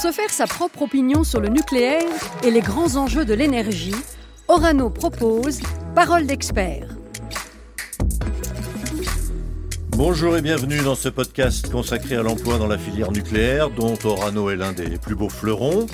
Pour se faire sa propre opinion sur le nucléaire et les grands enjeux de l'énergie, Orano propose Parole d'expert. Bonjour et bienvenue dans ce podcast consacré à l'emploi dans la filière nucléaire, dont Orano est l'un des plus beaux fleurons.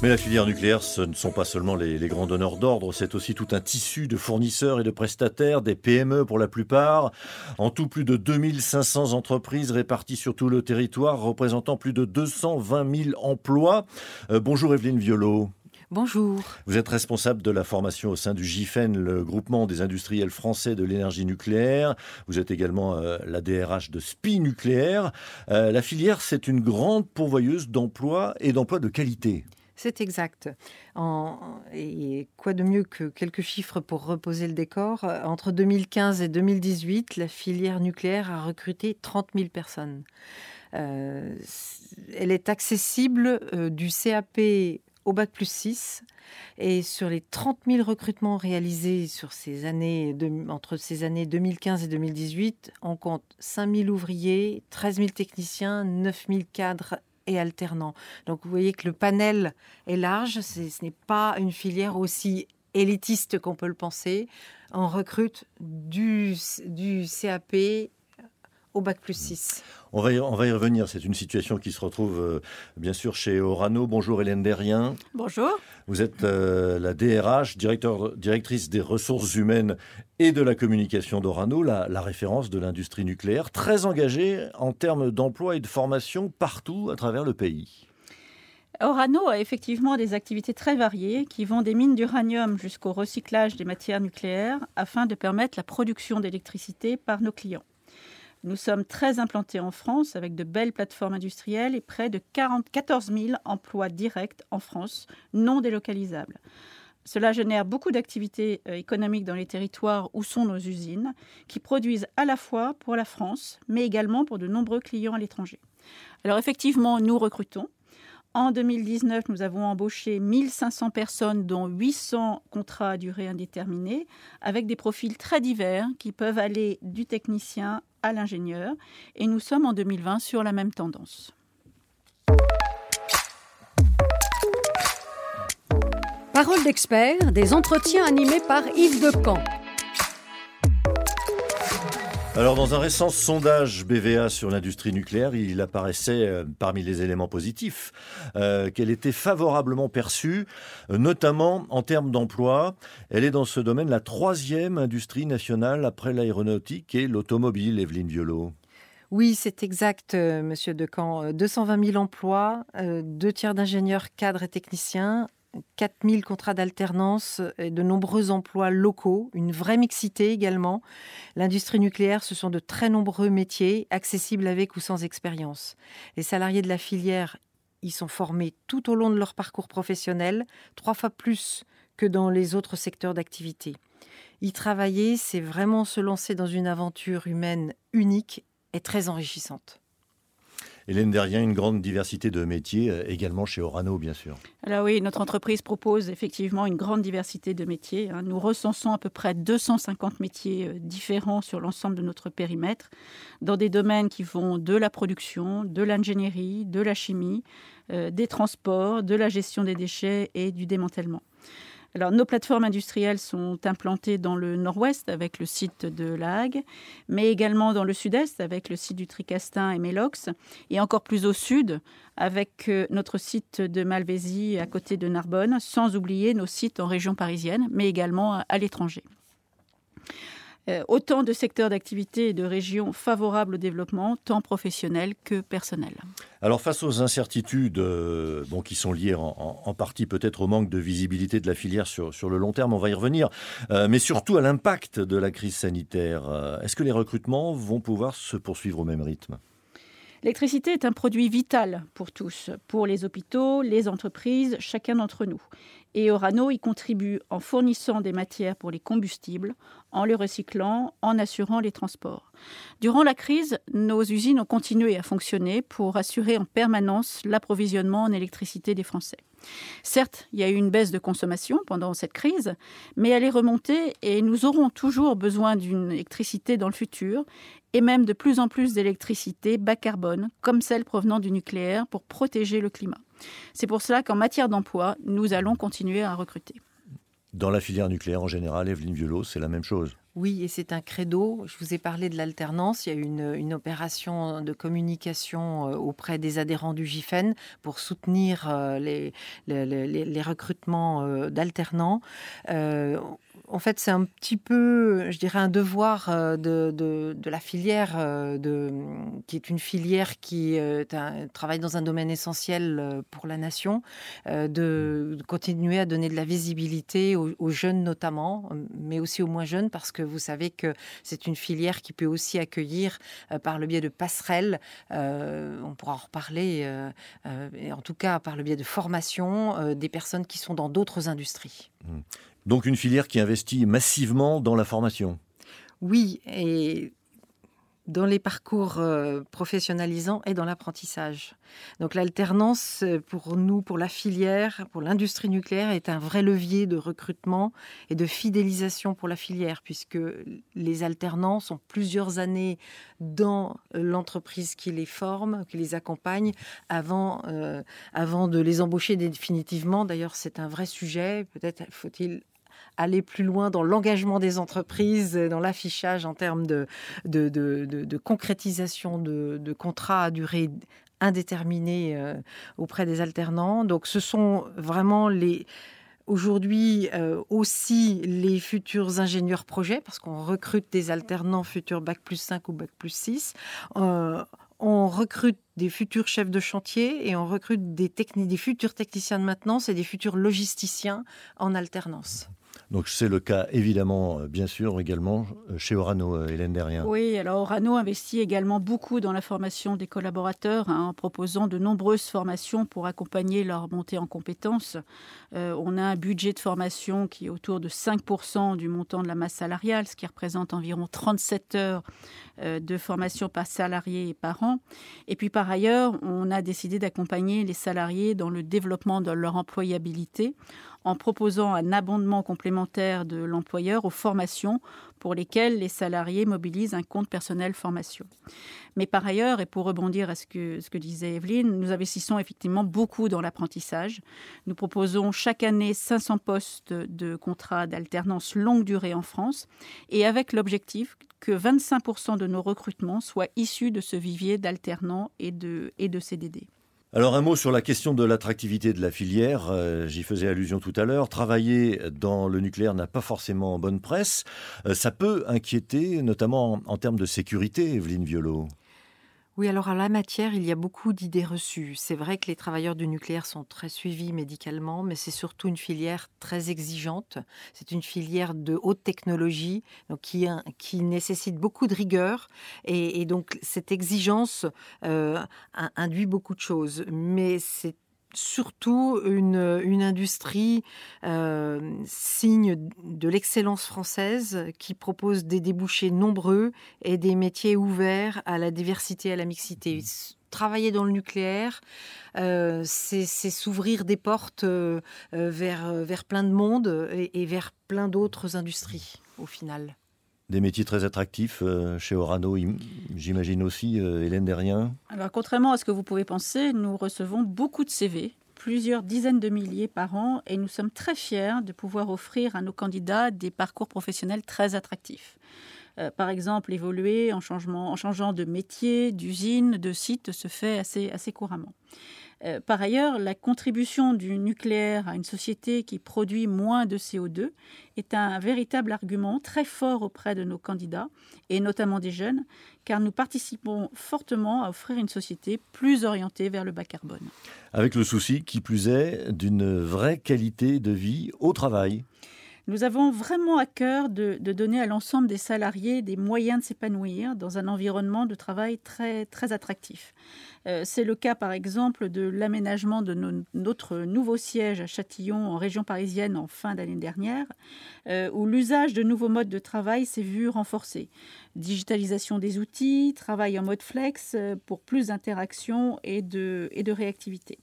Mais la filière nucléaire, ce ne sont pas seulement les, grands donneurs d'ordre, c'est aussi tout un tissu de fournisseurs et de prestataires, des PME pour la plupart. En tout, plus de 2500 entreprises réparties sur tout le territoire, représentant plus de 220 000 emplois. Euh, bonjour Evelyne Violo. Bonjour. Vous êtes responsable de la formation au sein du GIFEN, le groupement des industriels français de l'énergie nucléaire. Vous êtes également euh, la DRH de SPI Nucléaire. Euh, la filière, c'est une grande pourvoyeuse d'emplois et d'emplois de qualité. C'est exact. et quoi de mieux que quelques chiffres pour reposer le décor? Entre 2015 et 2018, la filière nucléaire a recruté 30 000 personnes. Euh, elle est accessible euh, du CAP au bac plus 6. Et sur les 30 000 recrutements réalisés sur ces années entre ces années 2015 et 2018, on compte 5 000 ouvriers, 13 000 techniciens, 9 000 cadres et alternants. Donc vous voyez que le panel est large, ce n'est pas une filière aussi élitiste qu'on peut le penser. On recrute du, du CAP au bac plus 6. On va, y, on va y revenir. C'est une situation qui se retrouve euh, bien sûr chez Orano. Bonjour Hélène Derrien. Bonjour. Vous êtes euh, la DRH, directeur, directrice des ressources humaines et de la communication d'Orano, la, la, référence de l'industrie nucléaire, très engagée en termes d'emploi et de formation partout à travers le pays. Orano a effectivement des activités très variées qui vont des mines d'uranium jusqu'au recyclage des matières nucléaires afin de permettre la production d'électricité par nos clients. Nous sommes très implantés en France avec de belles plateformes industrielles et près de 14 000 emplois directs en France, non délocalisables. Cela génère beaucoup d'activités euh, économiques dans les territoires où sont nos usines, qui produisent à la fois pour la France, mais également pour de nombreux clients à l'étranger. Alors effectivement, nous recrutons. En 2019, nous avons embauché 1500 personnes, dont 800 contrats à durée indéterminée, avec des profils très divers qui peuvent aller du technicien à l'ingénieur. Et nous sommes en 2020 sur la même tendance. Parole d'expert, des entretiens animés par Yves Decamp. Alors, dans un récent sondage BVA sur l'industrie nucléaire, il apparaissait euh, parmi les éléments positifs euh, qu'elle était favorablement perçue, euh, notamment en termes d'emploi. Elle est dans ce domaine la troisième industrie nationale après l'aéronautique et l'automobile, Evelyne Violo. Oui, c'est exact, Monsieur Decamp. 220 000 emplois, deux tiers d'ingénieurs, cadres et techniciens, 4000 contrats d'alternance de nombreux emplois locaux, une vraie mixité également. L'industrie nucléaire, ce sont de très nombreux métiers accessibles avec ou sans expérience. Les salariés de la filière y sont formés tout au long de leur parcours professionnel, trois fois plus que dans les autres secteurs d'activité. Y travailler, c'est vraiment se lancer dans une aventure humaine unique et très enrichissante. Hélène Derrien, une grande diversité de métiers, euh, également chez Orano, bien sûr. Alors oui, notre entreprise propose effectivement une grande diversité de métiers. Hein. Nous recensons à peu près 250 métiers euh, différents sur l'ensemble de notre périmètre, dans des domaines qui vont de la production, de l'ingénierie, de la chimie, euh, des transports, de la gestion des déchets et du démantèlement. Alors, nos plateformes industrielles sont implantées dans le nord-ouest avec le site de La Hague, mais également dans le sud-est avec le site du Tricastin et Mélox, et encore plus au sud avec euh, notre site de Malvésie à côté de Narbonne, sans oublier nos sites en région parisienne, mais également à l'étranger. Euh, autant de secteurs d'activité et de régions favorables au développement, tant professionnel que personnel. Alors face aux incertitudes euh, bon, qui sont liées en, partie peut-être au manque de visibilité de la filière sur, le long terme, on va y revenir, euh, mais surtout à l'impact de la crise sanitaire, est-ce que les recrutements vont pouvoir se poursuivre au même rythme? L'électricité est un produit vital pour tous, pour les hôpitaux, les entreprises, chacun d'entre nous. Et Orano y contribue en fournissant des matières pour les combustibles, en les recyclant, en assurant les transports. Durant la crise, nos usines ont continué à fonctionner pour assurer en permanence l'approvisionnement en électricité des Français. Certes, il y a eu une baisse de consommation pendant cette crise, mais elle est remontée et nous aurons toujours besoin d'une électricité dans le futur et même de plus en plus d'électricité bas carbone, comme celle provenant du nucléaire, pour protéger le climat. C'est pour cela qu'en matière d'emploi, nous allons continuer à recruter. Dans la filière nucléaire en général, Evelyne Violo, c'est la même chose. Oui, et c'est un credo. Je vous ai parlé de l'alternance. Il y a une, une opération de communication euh, auprès des adhérents du GIFEN pour soutenir euh, les, les, les, les recrutements euh, d'alternants en fait, c'est un petit peu, je dirais, un devoir euh, de, la filière, euh, qui est une filière qui euh, travaille dans un domaine essentiel pour la nation, de, continuer à donner de la visibilité aux, jeunes notamment, mais aussi aux moins jeunes, parce que vous savez que c'est une filière qui peut aussi accueillir par le biais de passerelles, on pourra en reparler, en tout cas par le biais de formation, des personnes qui sont dans d'autres industries. Donc une filière qui investit massivement dans la formation. Oui, et dans les parcours euh, professionnalisants et dans l'apprentissage. Donc l'alternance, euh, pour nous, pour la filière, pour l'industrie nucléaire, est un vrai levier de recrutement et de fidélisation pour la filière, puisque les alternants sont plusieurs années dans l'entreprise qui les forme, qui les accompagne, avant, euh, avant de les embaucher définitivement. D'ailleurs, c'est un vrai sujet. Peut-être faut-il aller plus loin dans l'engagement des entreprises, dans l'affichage en termes de, de, concrétisation de, contrats à durée indéterminée euh, auprès des alternants. Donc ce sont vraiment les aujourd'hui euh, aussi les futurs ingénieurs projets, parce qu'on recrute des alternants futurs Bac plus 5 ou Bac plus 6. Euh, on recrute des futurs chefs de chantier et on recrute des futurs techniciens de maintenance et des futurs logisticiens en alternance. Donc c'est le cas évidemment, euh, bien sûr, également euh, chez Orano, euh, Hélène Derrien. Oui, alors Orano investit également beaucoup dans la formation des collaborateurs hein, en proposant de nombreuses formations pour accompagner leur montée en compétences. on a un budget de formation qui est autour de 5% du montant de la masse salariale, ce qui représente environ 37 heures de formation par salarié et par an. Et puis par ailleurs, on a décidé d'accompagner les salariés dans le développement de leur employabilité en proposant un abondement complémentaire de l'employeur aux formations pour lesquelles les salariés mobilisent un compte personnel formation. Mais par ailleurs, et pour rebondir à ce que, disait Evelyne, nous investissons effectivement beaucoup dans l'apprentissage. Nous proposons chaque année 500 postes de contrats d'alternance longue durée en France et avec l'objectif que 25% de nos recrutements soient issus de ce vivier d'alternants et de CDD. Alors un mot sur la question de l'attractivité de la filière, euh, j'y faisais allusion tout à l'heure, travailler dans le nucléaire n'a pas forcément bonne presse, euh, ça peut inquiéter notamment en, en termes de sécurité, Evelyne Violo. Oui, alors à la matière, il y a beaucoup d'idées reçues. C'est vrai que les travailleurs du nucléaire sont très suivis médicalement, mais c'est surtout une filière très exigeante. C'est une filière de haute technologie, donc qui, nécessite beaucoup de rigueur. Et, donc cette exigence euh, induit beaucoup de choses. Mais c'est surtout une, industrie euh, signe de l'excellence française qui propose des débouchés nombreux et des métiers ouverts à la diversité et à la mixité. Mmh. Travailler dans le nucléaire, euh, c'est s'ouvrir des portes euh, vers, vers plein de monde et vers plein d'autres industries au final. Des métiers très attractifs euh, chez Orano, j'imagine aussi, euh, Hélène Derrien Alors, contrairement à ce que vous pouvez penser, nous recevons beaucoup de CV, plusieurs dizaines de milliers par an, et nous sommes très fiers de pouvoir offrir à nos candidats des parcours professionnels très attractifs. Euh, par exemple, évoluer en, changement, en changeant de métier, d'usine, de site se fait assez, assez couramment. Euh, par ailleurs, la contribution du nucléaire à une société qui produit moins de CO2 est un véritable argument très fort auprès de nos candidats, et notamment des jeunes, car nous participons fortement à offrir une société plus orientée vers le bas carbone. Avec le souci, qui plus est, d'une vraie qualité de vie au travail. Nous avons vraiment à cœur de, donner à l'ensemble des salariés des moyens de s'épanouir dans un environnement de travail très, très attractif. Euh, c'est le cas, par exemple, de l'aménagement de notre nouveau siège à Châtillon, en région parisienne, en fin d'année dernière, euh, où l'usage de nouveaux modes de travail s'est vu renforcé. Digitalisation des outils, travail en mode flex euh, pour plus d'interaction et de, et de réactivité.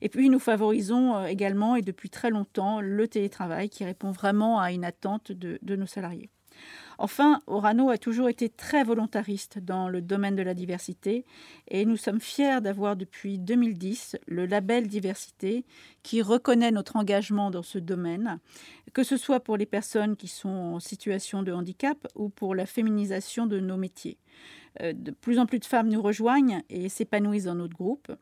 Et puis, nous favorisons également, et depuis très longtemps, le télétravail qui répond vraiment à une attente de nos salariés. Enfin, Orano a toujours été très volontariste dans le domaine de la diversité et nous sommes fiers d'avoir depuis 2010 le label diversité qui reconnaît notre engagement dans ce domaine, que ce soit pour les personnes qui sont en situation de handicap ou pour la féminisation de nos métiers. Euh, de plus en plus de femmes nous rejoignent et s'épanouissent dans notre groupe.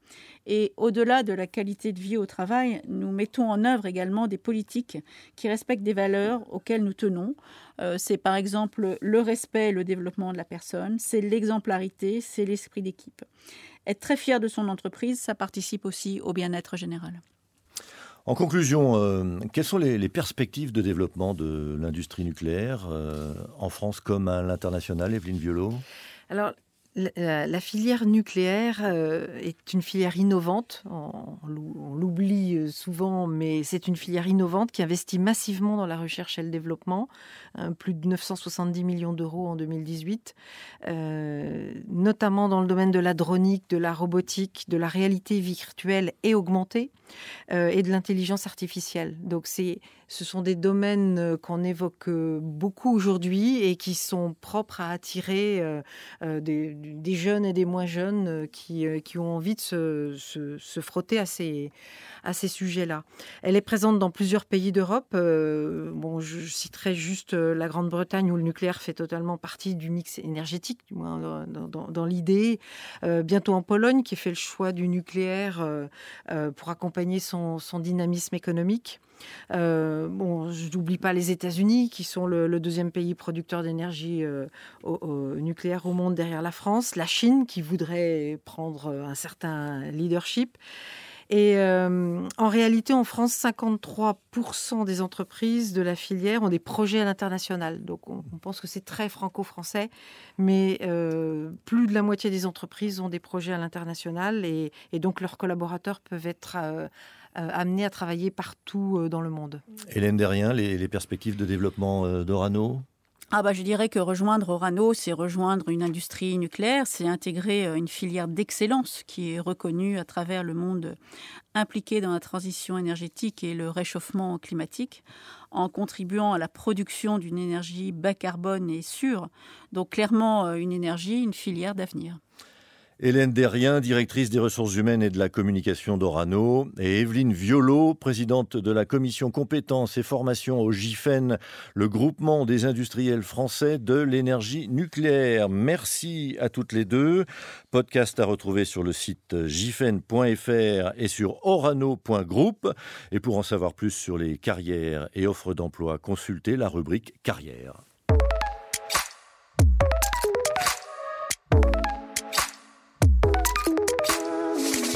Et au-delà de la qualité de vie au travail, nous mettons en œuvre également des politiques qui respectent des valeurs auxquelles nous tenons. Euh, c'est par exemple le respect et le développement de la personne, c'est l'exemplarité, c'est l'esprit d'équipe. Être très fier de son entreprise, ça participe aussi au bien-être général. En conclusion, euh, quelles sont les, perspectives de développement de l'industrie nucléaire en France comme à l'international, Evelyne Violo la, filière nucléaire euh, est une filière innovante. On, l'oublie euh, souvent, mais c'est une filière innovante qui investit massivement dans la recherche et le développement. Hein, plus de 970 millions d'euros en 2018, euh, notamment dans le domaine de la dronique, de la robotique, de la réalité virtuelle et augmentée et de l'intelligence artificielle. Donc, c'est ce sont des domaines euh, qu'on évoque euh, beaucoup aujourd'hui et qui sont propres à attirer euh, des, jeunes et des moins jeunes qui, ont envie de se, frotter à ces, sujets-là. Elle est présente dans plusieurs pays d'Europe. bon, je, citerai juste la Grande-Bretagne où le nucléaire fait totalement partie du mix énergétique, du moins dans, l'idée. bientôt en Pologne, qui fait le choix du nucléaire pour accompagner son dynamisme économique. Euh, bon, je n'oublie pas les États-Unis, qui sont le, deuxième pays producteur d'énergie euh, nucléaire au monde derrière la France. La Chine, qui voudrait prendre un certain leadership. Et euh, en réalité, en France, 53% des entreprises de la filière ont des projets à l'international. Donc on, pense que c'est très franco-français, mais plus de la moitié des entreprises ont des projets à l'international et, donc leurs collaborateurs peuvent être euh, amenés à travailler partout euh, dans le monde. Hélène Derrien, les, perspectives de développement euh, d'Orano? Ah bah je dirais que rejoindre Orano, c'est rejoindre une industrie nucléaire, c'est intégrer une filière d'excellence qui est reconnue à travers le monde impliqué dans la transition énergétique et le réchauffement climatique, en contribuant à la production d'une énergie bas carbone et sûre. Donc clairement une énergie, une filière d'avenir. Hélène Derrien, directrice des ressources humaines et de la communication d'Orano, et Evelyne Violo, présidente de la commission compétences et formation au GIFEN, le groupement des industriels français de l'énergie nucléaire. Merci à toutes les deux. Podcast à retrouver sur le site gifen.fr et sur orano.group. Et pour en savoir plus sur les carrières et offres d'emploi, consultez la rubrique carrière.